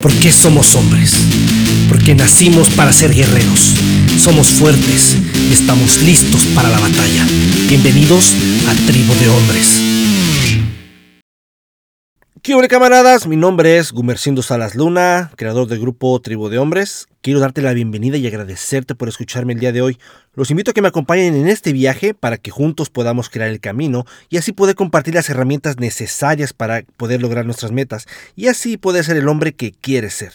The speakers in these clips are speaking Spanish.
¿Por qué somos hombres? Porque nacimos para ser guerreros. Somos fuertes y estamos listos para la batalla. Bienvenidos a Tribu de Hombres. ¿Qué hola camaradas? Mi nombre es Gumercindo Salas Luna, creador del grupo Tribu de Hombres. Quiero darte la bienvenida y agradecerte por escucharme el día de hoy. Los invito a que me acompañen en este viaje para que juntos podamos crear el camino y así poder compartir las herramientas necesarias para poder lograr nuestras metas y así poder ser el hombre que quieres ser.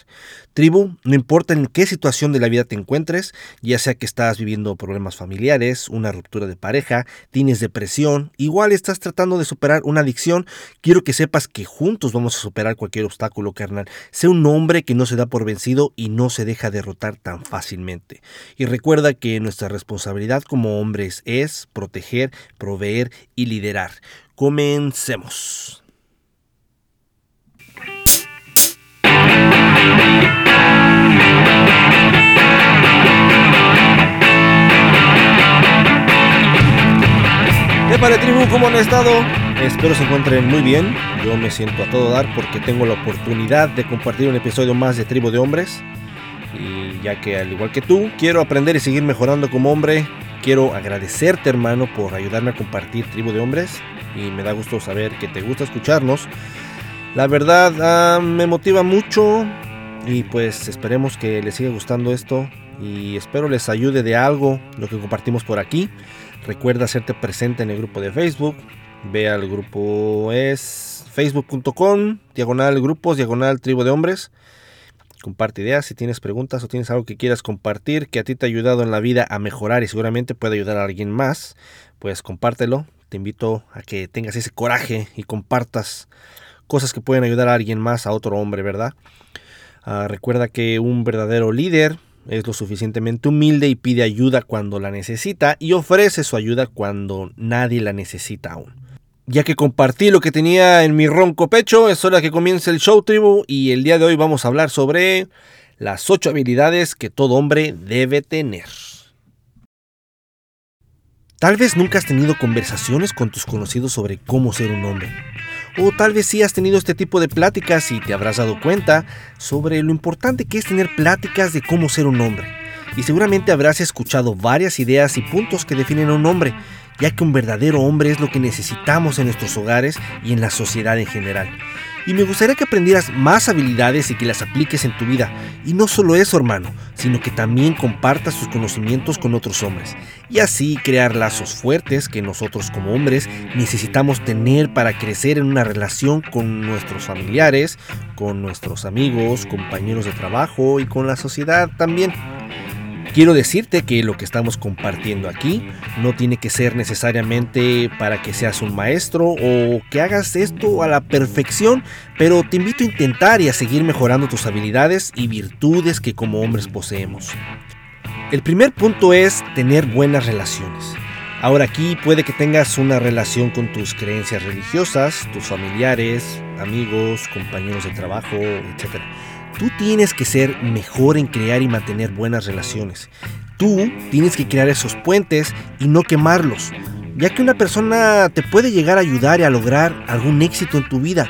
Tribu, no importa en qué situación de la vida te encuentres, ya sea que estás viviendo problemas familiares, una ruptura de pareja, tienes depresión, igual estás tratando de superar una adicción, quiero que sepas que juntos vamos a superar cualquier obstáculo, carnal. Sé un hombre que no se da por vencido y no se deja derrotar tan fácilmente. Y recuerda que nuestra responsabilidad como hombres es proteger, proveer y liderar. Comencemos. Para tribu, ¿cómo han estado? Espero se encuentren muy bien. Yo me siento a todo dar porque tengo la oportunidad de compartir un episodio más de Tribu de Hombres. Y ya que al igual que tú, quiero aprender y seguir mejorando como hombre. Quiero agradecerte hermano por ayudarme a compartir Tribu de Hombres. Y me da gusto saber que te gusta escucharnos. La verdad ah, me motiva mucho. Y pues esperemos que les siga gustando esto. Y espero les ayude de algo lo que compartimos por aquí. Recuerda hacerte presente en el grupo de Facebook. Ve al grupo es facebook.com, diagonal grupos, diagonal tribu de hombres. Comparte ideas si tienes preguntas o tienes algo que quieras compartir que a ti te ha ayudado en la vida a mejorar y seguramente puede ayudar a alguien más, pues compártelo. Te invito a que tengas ese coraje y compartas cosas que pueden ayudar a alguien más, a otro hombre, ¿verdad? Ah, recuerda que un verdadero líder es lo suficientemente humilde y pide ayuda cuando la necesita y ofrece su ayuda cuando nadie la necesita aún. Ya que compartí lo que tenía en mi ronco pecho, es hora que comience el show tribu y el día de hoy vamos a hablar sobre las 8 habilidades que todo hombre debe tener. Tal vez nunca has tenido conversaciones con tus conocidos sobre cómo ser un hombre. O tal vez sí has tenido este tipo de pláticas y te habrás dado cuenta sobre lo importante que es tener pláticas de cómo ser un hombre. Y seguramente habrás escuchado varias ideas y puntos que definen a un hombre, ya que un verdadero hombre es lo que necesitamos en nuestros hogares y en la sociedad en general. Y me gustaría que aprendieras más habilidades y que las apliques en tu vida. Y no solo eso, hermano, sino que también compartas tus conocimientos con otros hombres. Y así crear lazos fuertes que nosotros como hombres necesitamos tener para crecer en una relación con nuestros familiares, con nuestros amigos, compañeros de trabajo y con la sociedad también. Quiero decirte que lo que estamos compartiendo aquí no tiene que ser necesariamente para que seas un maestro o que hagas esto a la perfección, pero te invito a intentar y a seguir mejorando tus habilidades y virtudes que como hombres poseemos. El primer punto es tener buenas relaciones. Ahora aquí puede que tengas una relación con tus creencias religiosas, tus familiares, amigos, compañeros de trabajo, etc. Tú tienes que ser mejor en crear y mantener buenas relaciones. Tú tienes que crear esos puentes y no quemarlos, ya que una persona te puede llegar a ayudar y a lograr algún éxito en tu vida.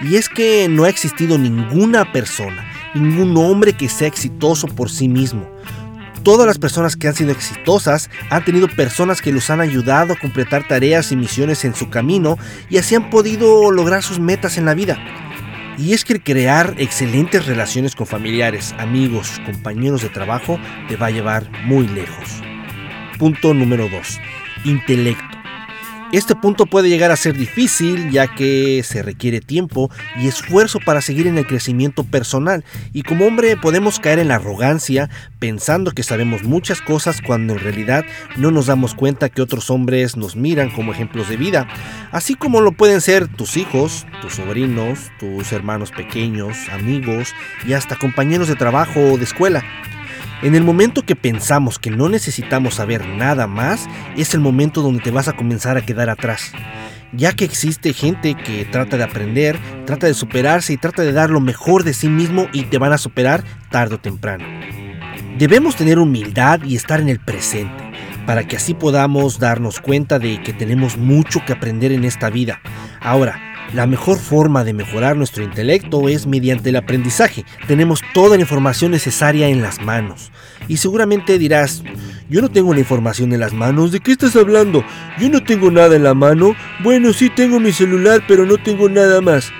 Y es que no ha existido ninguna persona, ningún hombre que sea exitoso por sí mismo. Todas las personas que han sido exitosas han tenido personas que los han ayudado a completar tareas y misiones en su camino y así han podido lograr sus metas en la vida. Y es que crear excelentes relaciones con familiares, amigos, compañeros de trabajo te va a llevar muy lejos. Punto número 2. Intelecto. Este punto puede llegar a ser difícil ya que se requiere tiempo y esfuerzo para seguir en el crecimiento personal y como hombre podemos caer en la arrogancia pensando que sabemos muchas cosas cuando en realidad no nos damos cuenta que otros hombres nos miran como ejemplos de vida, así como lo pueden ser tus hijos, tus sobrinos, tus hermanos pequeños, amigos y hasta compañeros de trabajo o de escuela. En el momento que pensamos que no necesitamos saber nada más, es el momento donde te vas a comenzar a quedar atrás. Ya que existe gente que trata de aprender, trata de superarse y trata de dar lo mejor de sí mismo y te van a superar tarde o temprano. Debemos tener humildad y estar en el presente, para que así podamos darnos cuenta de que tenemos mucho que aprender en esta vida. Ahora, La mejor forma de mejorar nuestro intelecto es mediante el aprendizaje. Tenemos toda la información necesaria en las manos. Y seguramente dirás, yo no tengo la información en las manos, ¿de qué estás hablando? Yo no tengo nada en la mano. Bueno, sí tengo mi celular, pero no tengo nada más.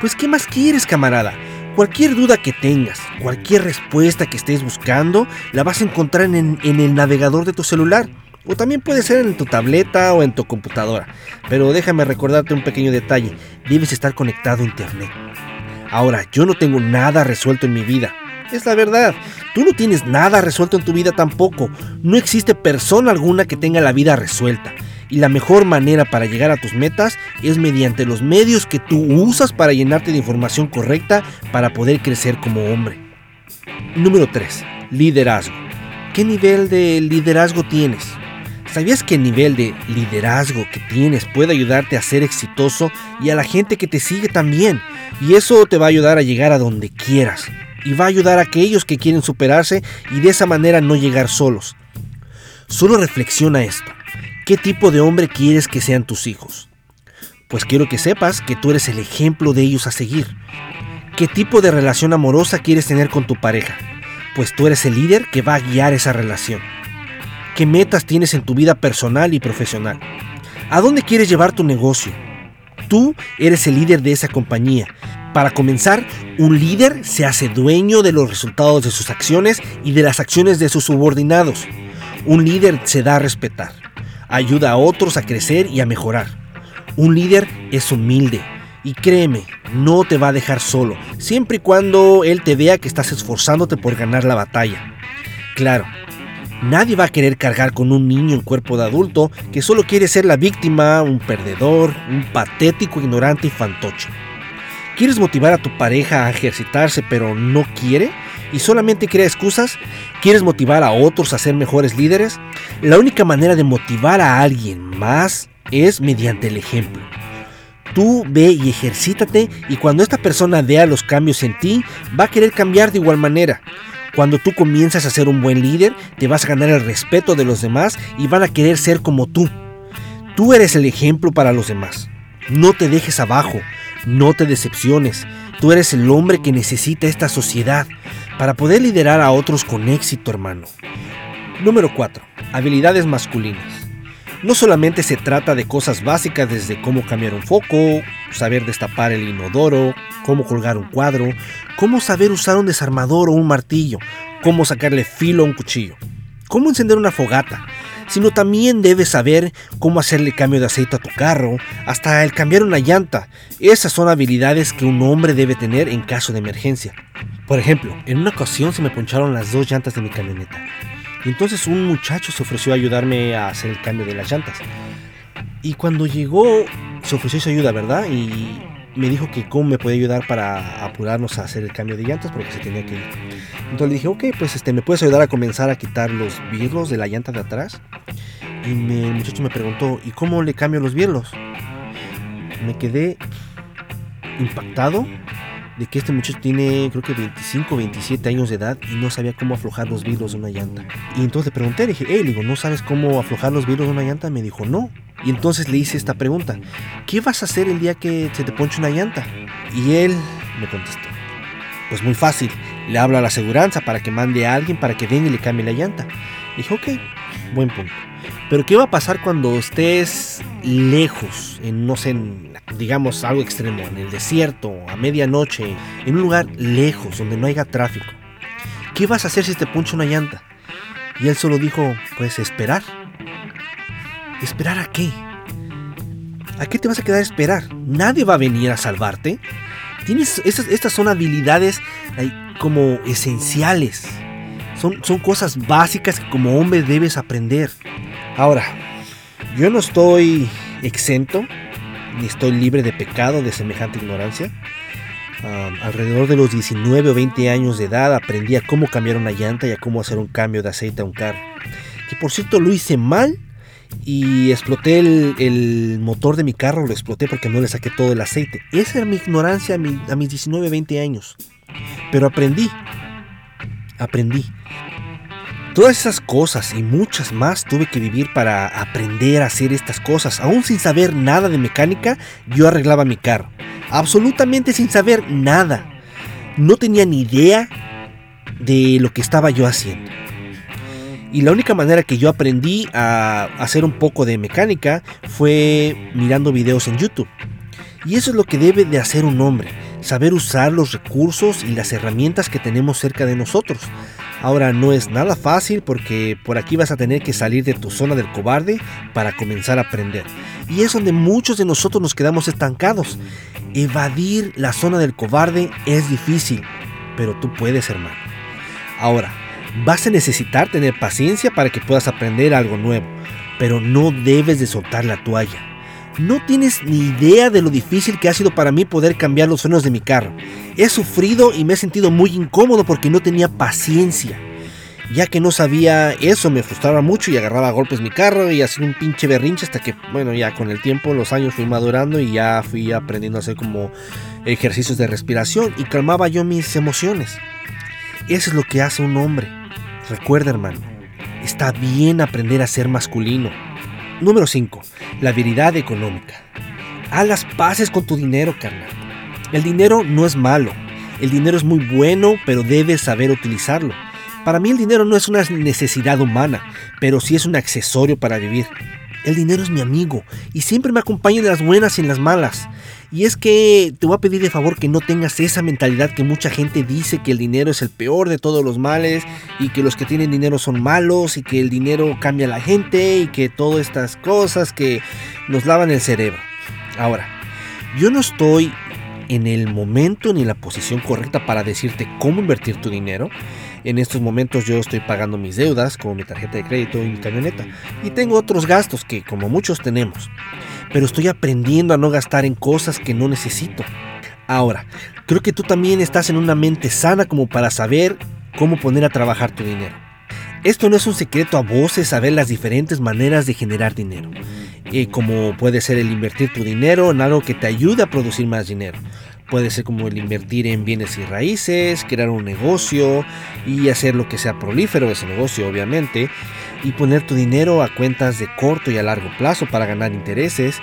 Pues ¿qué más quieres, camarada? Cualquier duda que tengas, cualquier respuesta que estés buscando, la vas a encontrar en, en el navegador de tu celular. O también puede ser en tu tableta o en tu computadora. Pero déjame recordarte un pequeño detalle. Debes estar conectado a Internet. Ahora, yo no tengo nada resuelto en mi vida. Es la verdad. Tú no tienes nada resuelto en tu vida tampoco. No existe persona alguna que tenga la vida resuelta. Y la mejor manera para llegar a tus metas es mediante los medios que tú usas para llenarte de información correcta para poder crecer como hombre. Número 3. Liderazgo. ¿Qué nivel de liderazgo tienes? ¿Sabías que el nivel de liderazgo que tienes puede ayudarte a ser exitoso y a la gente que te sigue también? Y eso te va a ayudar a llegar a donde quieras. Y va a ayudar a aquellos que quieren superarse y de esa manera no llegar solos. Solo reflexiona esto. ¿Qué tipo de hombre quieres que sean tus hijos? Pues quiero que sepas que tú eres el ejemplo de ellos a seguir. ¿Qué tipo de relación amorosa quieres tener con tu pareja? Pues tú eres el líder que va a guiar esa relación. ¿Qué metas tienes en tu vida personal y profesional? ¿A dónde quieres llevar tu negocio? Tú eres el líder de esa compañía. Para comenzar, un líder se hace dueño de los resultados de sus acciones y de las acciones de sus subordinados. Un líder se da a respetar, ayuda a otros a crecer y a mejorar. Un líder es humilde y créeme, no te va a dejar solo, siempre y cuando él te vea que estás esforzándote por ganar la batalla. Claro, Nadie va a querer cargar con un niño en cuerpo de adulto que solo quiere ser la víctima, un perdedor, un patético, ignorante y fantoche. ¿Quieres motivar a tu pareja a ejercitarse pero no quiere? ¿Y solamente crea excusas? ¿Quieres motivar a otros a ser mejores líderes? La única manera de motivar a alguien más es mediante el ejemplo. Tú ve y ejercítate y cuando esta persona vea los cambios en ti, va a querer cambiar de igual manera. Cuando tú comienzas a ser un buen líder, te vas a ganar el respeto de los demás y van a querer ser como tú. Tú eres el ejemplo para los demás. No te dejes abajo, no te decepciones. Tú eres el hombre que necesita esta sociedad para poder liderar a otros con éxito, hermano. Número 4. Habilidades masculinas. No solamente se trata de cosas básicas desde cómo cambiar un foco, saber destapar el inodoro, cómo colgar un cuadro, cómo saber usar un desarmador o un martillo, cómo sacarle filo a un cuchillo, cómo encender una fogata, sino también debes saber cómo hacerle cambio de aceite a tu carro, hasta el cambiar una llanta. Esas son habilidades que un hombre debe tener en caso de emergencia. Por ejemplo, en una ocasión se me poncharon las dos llantas de mi camioneta. Entonces un muchacho se ofreció a ayudarme a hacer el cambio de las llantas. Y cuando llegó, se ofreció su ayuda, ¿verdad? Y me dijo que cómo me puede ayudar para apurarnos a hacer el cambio de llantas porque se tenía que ir. Entonces le dije, ok, pues este, ¿me puedes ayudar a comenzar a quitar los birlos de la llanta de atrás? Y el muchacho me preguntó, ¿y cómo le cambio los birlos? Me quedé impactado de que este muchacho tiene creo que 25 27 años de edad y no sabía cómo aflojar los vidrios de una llanta. Y entonces le pregunté, le dije, hey, digo, ¿no sabes cómo aflojar los vidrios de una llanta? Me dijo, no. Y entonces le hice esta pregunta, ¿qué vas a hacer el día que se te ponche una llanta? Y él me contestó, pues muy fácil, le hablo a la aseguranza para que mande a alguien para que venga y le cambie la llanta. dije, ok, buen punto. Pero ¿qué va a pasar cuando estés lejos, en no sé, digamos algo extremo, en el desierto, a medianoche, en un lugar lejos donde no haya tráfico? ¿Qué vas a hacer si te puncha una llanta? Y él solo dijo, pues esperar. ¿Esperar a qué? ¿A qué te vas a quedar esperar? Nadie va a venir a salvarte. Estas, estas son habilidades como esenciales. Son, son cosas básicas que como hombre debes aprender. Ahora, yo no estoy exento, ni estoy libre de pecado de semejante ignorancia. alrededor de los 19 o 20 años de edad aprendí a cómo cambiar una llanta y a cómo hacer un cambio de aceite a un carro. Que por cierto lo hice mal y exploté el, motor de mi carro, lo exploté porque no le saqué todo el aceite. Esa era mi ignorancia a, a mis 19, 20 años. Pero aprendí, aprendí. Todas esas cosas y muchas más tuve que vivir para aprender a hacer estas cosas. Aún sin saber nada de mecánica, yo arreglaba mi carro. Absolutamente sin saber nada. No tenía ni idea de lo que estaba yo haciendo. Y la única manera que yo aprendí a hacer un poco de mecánica fue mirando videos en YouTube. Y eso es lo que debe de hacer un hombre, saber usar los recursos y las herramientas que tenemos cerca de nosotros. Ahora no es nada fácil porque por aquí vas a tener que salir de tu zona del cobarde para comenzar a aprender. Y es donde muchos de nosotros nos quedamos estancados. Evadir la zona del cobarde es difícil, pero tú puedes, hermano. Ahora, vas a necesitar tener paciencia para que puedas aprender algo nuevo, pero no debes de soltar la toalla. No tienes ni idea de lo difícil que ha sido para mí poder cambiar los frenos de mi carro. He sufrido y me he sentido muy incómodo porque no tenía paciencia. Ya que no sabía eso, me frustraba mucho y agarraba a golpes mi carro y hacía un pinche berrinche hasta que, bueno, ya con el tiempo, los años fui madurando y ya fui aprendiendo a hacer como ejercicios de respiración y calmaba yo mis emociones. Eso es lo que hace un hombre. Recuerda, hermano, está bien aprender a ser masculino Número 5. La habilidad económica. Haz las paces con tu dinero, carnal. El dinero no es malo. El dinero es muy bueno, pero debes saber utilizarlo. Para mí el dinero no es una necesidad humana, pero sí es un accesorio para vivir. El dinero es mi amigo y siempre me acompaña en las buenas y en las malas. Y es que te voy a pedir de favor que no tengas esa mentalidad que mucha gente dice que el dinero es el peor de todos los males y que los que tienen dinero son malos y que el dinero cambia a la gente y que todas estas cosas que nos lavan el cerebro. Ahora, yo no estoy en el momento ni en la posición correcta para decirte cómo invertir tu dinero. En estos momentos yo estoy pagando mis deudas como mi tarjeta de crédito y mi camioneta. Y tengo otros gastos que como muchos tenemos. Pero estoy aprendiendo a no gastar en cosas que no necesito. Ahora, creo que tú también estás en una mente sana como para saber cómo poner a trabajar tu dinero. Esto no es un secreto a voces saber las diferentes maneras de generar dinero, eh, como puede ser el invertir tu dinero en algo que te ayude a producir más dinero, Puede ser como el invertir en bienes y raíces, crear un negocio y hacer lo que sea prolífero ese negocio, obviamente, y poner tu dinero a cuentas de corto y a largo plazo para ganar intereses.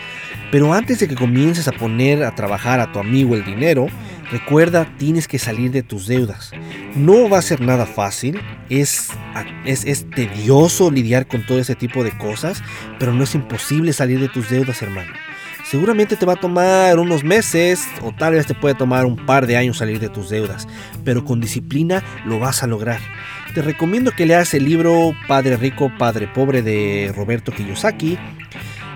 Pero antes de que comiences a poner a trabajar a tu amigo el dinero, recuerda, tienes que salir de tus deudas. No va a ser nada fácil, es, es, es tedioso lidiar con todo ese tipo de cosas, pero no es imposible salir de tus deudas, hermano. Seguramente te va a tomar unos meses o tal vez te puede tomar un par de años salir de tus deudas, pero con disciplina lo vas a lograr. Te recomiendo que leas el libro Padre Rico, Padre Pobre de Roberto Kiyosaki.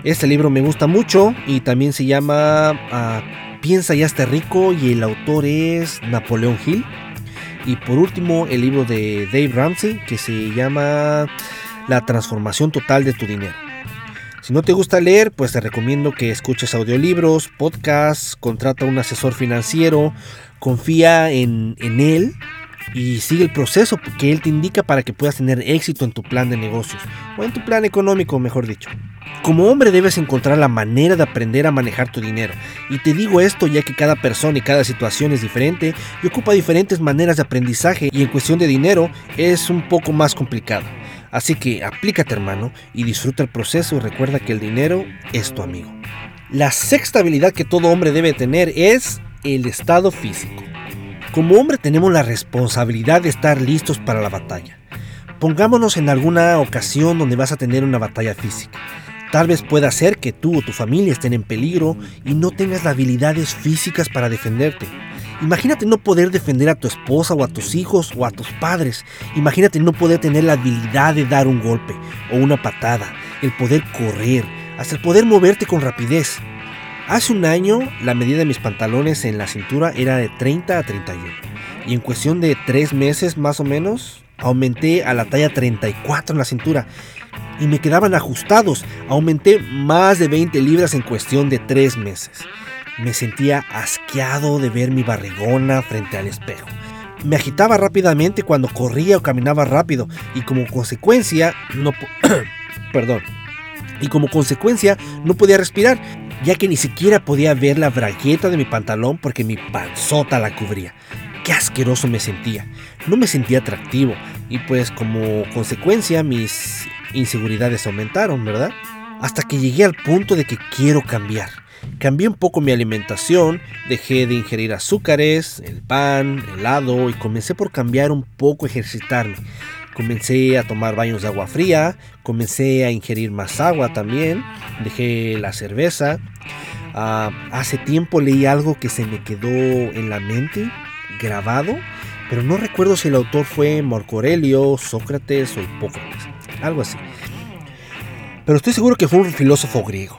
Este libro me gusta mucho y también se llama ah, Piensa ya esté rico y el autor es Napoleón Hill. Y por último el libro de Dave Ramsey que se llama La transformación total de tu dinero. Si no te gusta leer, pues te recomiendo que escuches audiolibros, podcasts, contrata un asesor financiero, confía en, en él y sigue el proceso que él te indica para que puedas tener éxito en tu plan de negocios o en tu plan económico, mejor dicho. Como hombre debes encontrar la manera de aprender a manejar tu dinero. Y te digo esto ya que cada persona y cada situación es diferente y ocupa diferentes maneras de aprendizaje y en cuestión de dinero es un poco más complicado. Así que aplícate hermano y disfruta el proceso y recuerda que el dinero es tu amigo. La sexta habilidad que todo hombre debe tener es el estado físico. Como hombre tenemos la responsabilidad de estar listos para la batalla. Pongámonos en alguna ocasión donde vas a tener una batalla física. Tal vez pueda ser que tú o tu familia estén en peligro y no tengas las habilidades físicas para defenderte. Imagínate no poder defender a tu esposa o a tus hijos o a tus padres. Imagínate no poder tener la habilidad de dar un golpe o una patada, el poder correr, hasta el poder moverte con rapidez. Hace un año la medida de mis pantalones en la cintura era de 30 a 31 y en cuestión de 3 meses más o menos aumenté a la talla 34 en la cintura y me quedaban ajustados. Aumenté más de 20 libras en cuestión de 3 meses. Me sentía asqueado de ver mi barrigona frente al espejo. Me agitaba rápidamente cuando corría o caminaba rápido y como consecuencia no perdón. Y como consecuencia no podía respirar, ya que ni siquiera podía ver la bragueta de mi pantalón porque mi panzota la cubría. qué asqueroso me sentía. No me sentía atractivo y pues como consecuencia mis inseguridades aumentaron, ¿verdad? Hasta que llegué al punto de que quiero cambiar. Cambié un poco mi alimentación, dejé de ingerir azúcares, el pan, helado y comencé por cambiar un poco ejercitarme. Comencé a tomar baños de agua fría, comencé a ingerir más agua también, dejé la cerveza. Ah, hace tiempo leí algo que se me quedó en la mente, grabado, pero no recuerdo si el autor fue Marco Aurelio, Sócrates o Hipócrates, algo así. Pero estoy seguro que fue un filósofo griego.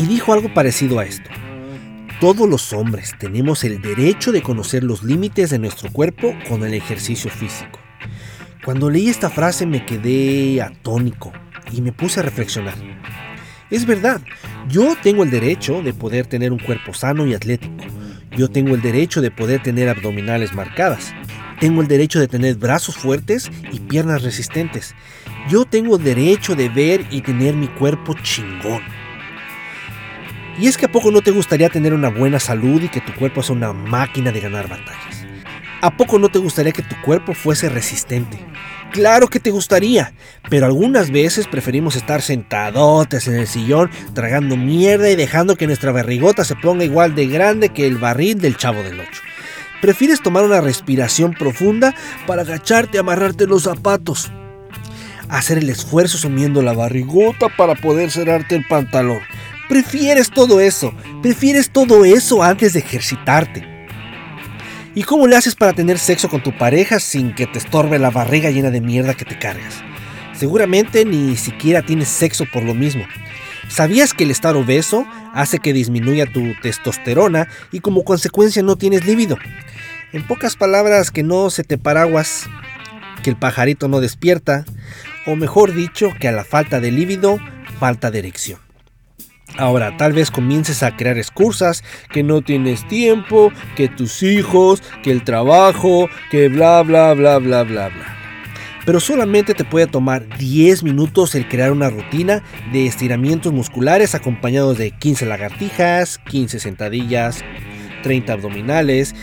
Y dijo algo parecido a esto. Todos los hombres tenemos el derecho de conocer los límites de nuestro cuerpo con el ejercicio físico. Cuando leí esta frase me quedé atónico y me puse a reflexionar. Es verdad, yo tengo el derecho de poder tener un cuerpo sano y atlético. Yo tengo el derecho de poder tener abdominales marcadas. Tengo el derecho de tener brazos fuertes y piernas resistentes. Yo tengo derecho de ver y tener mi cuerpo chingón. Y es que a poco no te gustaría tener una buena salud y que tu cuerpo sea una máquina de ganar batallas. ¿A poco no te gustaría que tu cuerpo fuese resistente? Claro que te gustaría, pero algunas veces preferimos estar sentadotes en el sillón, tragando mierda y dejando que nuestra barrigota se ponga igual de grande que el barril del chavo del 8. Prefieres tomar una respiración profunda para agacharte y amarrarte los zapatos. Hacer el esfuerzo sumiendo la barrigota para poder cerrarte el pantalón. Prefieres todo eso, prefieres todo eso antes de ejercitarte. ¿Y cómo le haces para tener sexo con tu pareja sin que te estorbe la barriga llena de mierda que te cargas? Seguramente ni siquiera tienes sexo por lo mismo. ¿Sabías que el estar obeso hace que disminuya tu testosterona y como consecuencia no tienes líbido? En pocas palabras, que no se te paraguas, que el pajarito no despierta, o mejor dicho, que a la falta de líbido, falta de erección. Ahora, tal vez comiences a crear excusas, que no tienes tiempo, que tus hijos, que el trabajo, que bla bla bla bla bla bla. Pero solamente te puede tomar 10 minutos el crear una rutina de estiramientos musculares acompañados de 15 lagartijas, 15 sentadillas, 30 abdominales.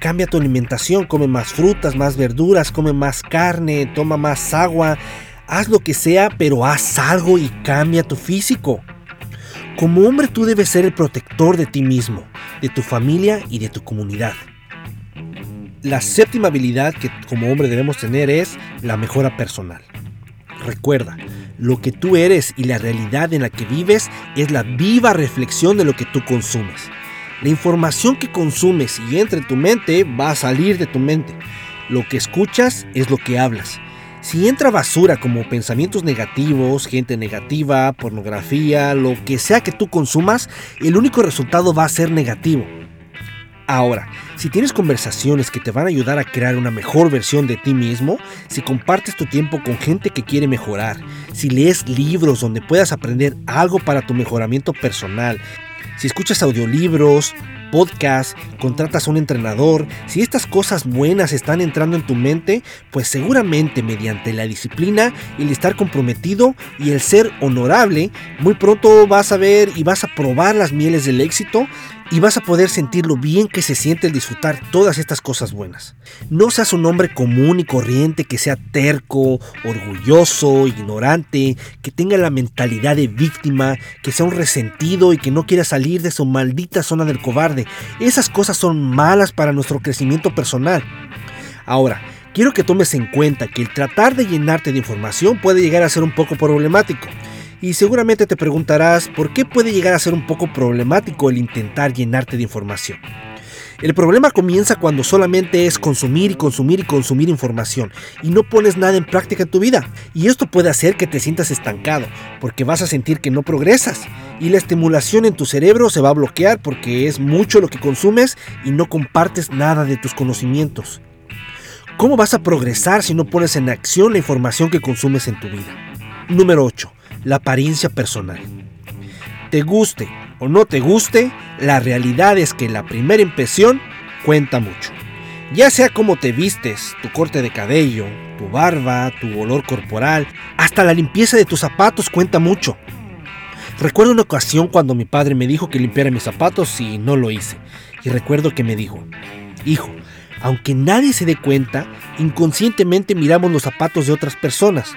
Cambia tu alimentación, come más frutas, más verduras, come más carne, toma más agua. Haz lo que sea, pero haz algo y cambia tu físico. Como hombre tú debes ser el protector de ti mismo, de tu familia y de tu comunidad. La séptima habilidad que como hombre debemos tener es la mejora personal. Recuerda, lo que tú eres y la realidad en la que vives es la viva reflexión de lo que tú consumes. La información que consumes y entra en tu mente va a salir de tu mente. Lo que escuchas es lo que hablas. Si entra basura como pensamientos negativos, gente negativa, pornografía, lo que sea que tú consumas, el único resultado va a ser negativo. Ahora, si tienes conversaciones que te van a ayudar a crear una mejor versión de ti mismo, si compartes tu tiempo con gente que quiere mejorar, si lees libros donde puedas aprender algo para tu mejoramiento personal, si escuchas audiolibros, podcast, contratas a un entrenador, si estas cosas buenas están entrando en tu mente, pues seguramente mediante la disciplina, el estar comprometido y el ser honorable, muy pronto vas a ver y vas a probar las mieles del éxito y vas a poder sentir lo bien que se siente el disfrutar todas estas cosas buenas. No seas un hombre común y corriente que sea terco, orgulloso, ignorante, que tenga la mentalidad de víctima, que sea un resentido y que no quiera salir de su maldita zona del cobarde. Esas cosas son malas para nuestro crecimiento personal. Ahora, quiero que tomes en cuenta que el tratar de llenarte de información puede llegar a ser un poco problemático. Y seguramente te preguntarás por qué puede llegar a ser un poco problemático el intentar llenarte de información. El problema comienza cuando solamente es consumir y consumir y consumir información y no pones nada en práctica en tu vida. Y esto puede hacer que te sientas estancado, porque vas a sentir que no progresas. Y la estimulación en tu cerebro se va a bloquear porque es mucho lo que consumes y no compartes nada de tus conocimientos. ¿Cómo vas a progresar si no pones en acción la información que consumes en tu vida? Número 8 la apariencia personal. Te guste o no te guste, la realidad es que la primera impresión cuenta mucho. Ya sea cómo te vistes, tu corte de cabello, tu barba, tu olor corporal, hasta la limpieza de tus zapatos cuenta mucho. Recuerdo una ocasión cuando mi padre me dijo que limpiara mis zapatos y no lo hice. Y recuerdo que me dijo, hijo, Aunque nadie se dé cuenta, inconscientemente miramos los zapatos de otras personas.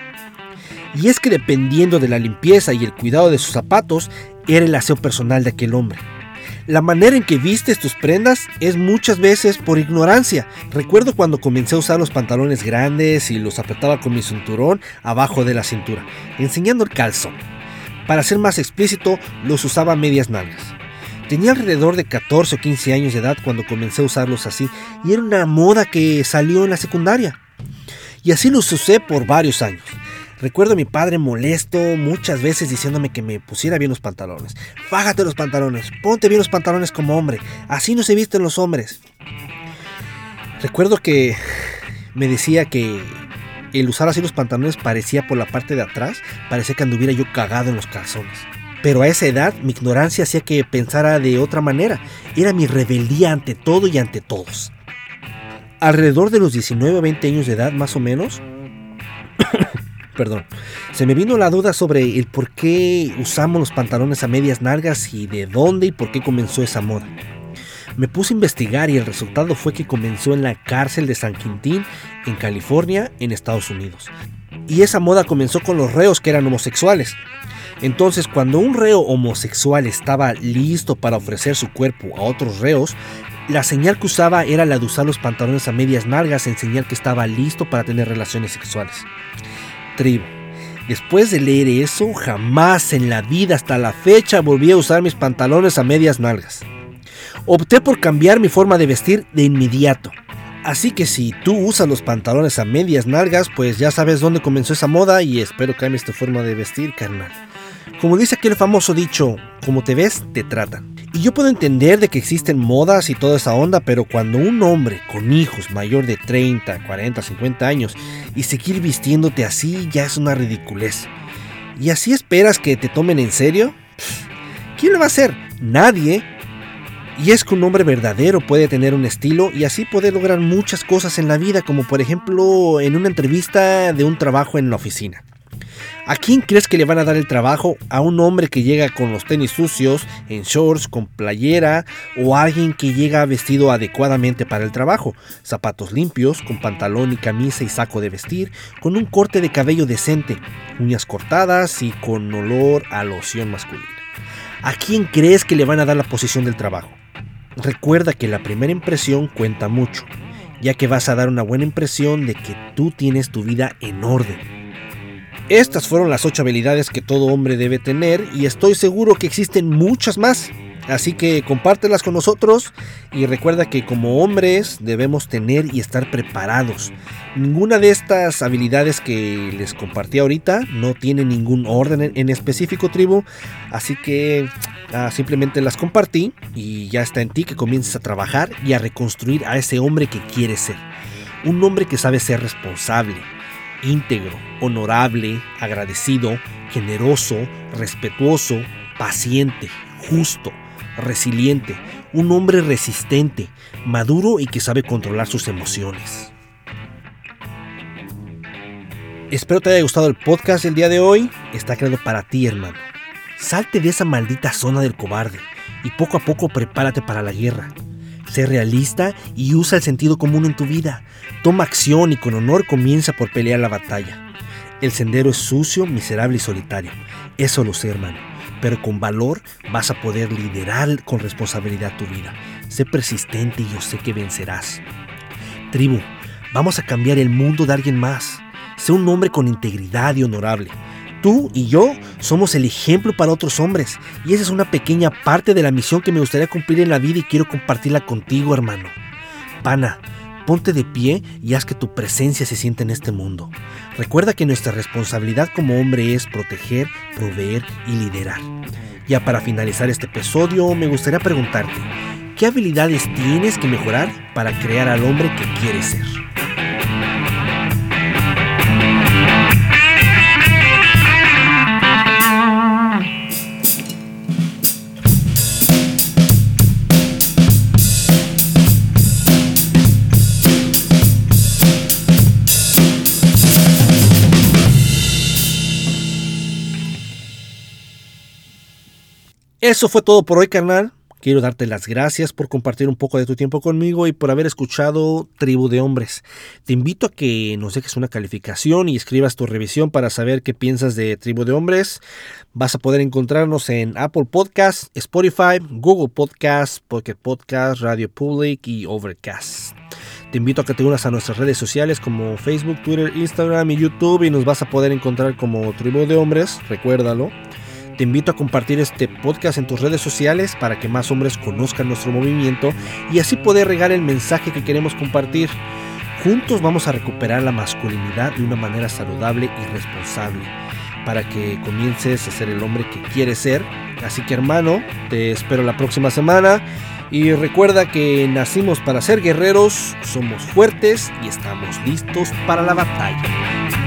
Y es que dependiendo de la limpieza y el cuidado de sus zapatos, era el aseo personal de aquel hombre. La manera en que vistes tus prendas es muchas veces por ignorancia. Recuerdo cuando comencé a usar los pantalones grandes y los apretaba con mi cinturón abajo de la cintura, enseñando el calzón. Para ser más explícito, los usaba medias nalgas. Tenía alrededor de 14 o 15 años de edad cuando comencé a usarlos así y era una moda que salió en la secundaria. Y así los usé por varios años. Recuerdo a mi padre molesto muchas veces diciéndome que me pusiera bien los pantalones. Fájate los pantalones, ponte bien los pantalones como hombre, así no se visten los hombres. Recuerdo que me decía que el usar así los pantalones parecía por la parte de atrás, parecía que anduviera yo cagado en los calzones. Pero a esa edad mi ignorancia hacía que pensara de otra manera. Era mi rebeldía ante todo y ante todos. Alrededor de los 19 o 20 años de edad más o menos, perdón, se me vino la duda sobre el por qué usamos los pantalones a medias nalgas y de dónde y por qué comenzó esa moda. Me puse a investigar y el resultado fue que comenzó en la cárcel de San Quintín, en California, en Estados Unidos. Y esa moda comenzó con los reos que eran homosexuales. Entonces, cuando un reo homosexual estaba listo para ofrecer su cuerpo a otros reos, la señal que usaba era la de usar los pantalones a medias nalgas en señal que estaba listo para tener relaciones sexuales. Después de leer eso, jamás en la vida hasta la fecha volví a usar mis pantalones a medias nalgas. Opté por cambiar mi forma de vestir de inmediato. Así que si tú usas los pantalones a medias nalgas, pues ya sabes dónde comenzó esa moda y espero cambies tu forma de vestir, carnal. Como dice aquel famoso dicho, como te ves, te tratan. Y yo puedo entender de que existen modas y toda esa onda, pero cuando un hombre con hijos mayor de 30, 40, 50 años y seguir vistiéndote así ya es una ridiculez. ¿Y así esperas que te tomen en serio? ¿Quién lo va a hacer? Nadie. Y es que un hombre verdadero puede tener un estilo y así poder lograr muchas cosas en la vida, como por ejemplo en una entrevista de un trabajo en la oficina. ¿A quién crees que le van a dar el trabajo? ¿A un hombre que llega con los tenis sucios, en shorts, con playera? ¿O a alguien que llega vestido adecuadamente para el trabajo? Zapatos limpios, con pantalón y camisa y saco de vestir, con un corte de cabello decente, uñas cortadas y con olor a loción masculina. ¿A quién crees que le van a dar la posición del trabajo? Recuerda que la primera impresión cuenta mucho, ya que vas a dar una buena impresión de que tú tienes tu vida en orden estas fueron las 8 habilidades que todo hombre debe tener y estoy seguro que existen muchas más. Así que compártelas con nosotros y recuerda que como hombres debemos tener y estar preparados. Ninguna de estas habilidades que les compartí ahorita no tiene ningún orden en específico tribu, así que ah, simplemente las compartí y ya está en ti que comiences a trabajar y a reconstruir a ese hombre que quieres ser. Un hombre que sabe ser responsable, íntegro, honorable, agradecido, generoso, respetuoso, paciente, justo, resiliente, un hombre resistente, maduro y que sabe controlar sus emociones. Espero te haya gustado el podcast del día de hoy. Está creado para ti, hermano. Salte de esa maldita zona del cobarde y poco a poco prepárate para la guerra. Sé realista y usa el sentido común en tu vida. Toma acción y con honor comienza por pelear la batalla. El sendero es sucio, miserable y solitario. Eso lo sé, hermano. Pero con valor vas a poder liderar con responsabilidad tu vida. Sé persistente y yo sé que vencerás. Tribu, vamos a cambiar el mundo de alguien más. Sé un hombre con integridad y honorable. Tú y yo somos el ejemplo para otros hombres y esa es una pequeña parte de la misión que me gustaría cumplir en la vida y quiero compartirla contigo, hermano. Pana, ponte de pie y haz que tu presencia se sienta en este mundo. Recuerda que nuestra responsabilidad como hombre es proteger, proveer y liderar. Ya para finalizar este episodio, me gustaría preguntarte, ¿qué habilidades tienes que mejorar para crear al hombre que quieres ser? Eso fue todo por hoy, carnal. Quiero darte las gracias por compartir un poco de tu tiempo conmigo y por haber escuchado Tribu de Hombres. Te invito a que nos dejes una calificación y escribas tu revisión para saber qué piensas de Tribu de Hombres. Vas a poder encontrarnos en Apple Podcasts, Spotify, Google Podcasts, Pocket Podcasts, Radio Public y Overcast. Te invito a que te unas a nuestras redes sociales como Facebook, Twitter, Instagram y YouTube y nos vas a poder encontrar como Tribu de Hombres, recuérdalo. Te invito a compartir este podcast en tus redes sociales para que más hombres conozcan nuestro movimiento y así poder regar el mensaje que queremos compartir. Juntos vamos a recuperar la masculinidad de una manera saludable y responsable para que comiences a ser el hombre que quieres ser. Así que hermano, te espero la próxima semana y recuerda que nacimos para ser guerreros, somos fuertes y estamos listos para la batalla.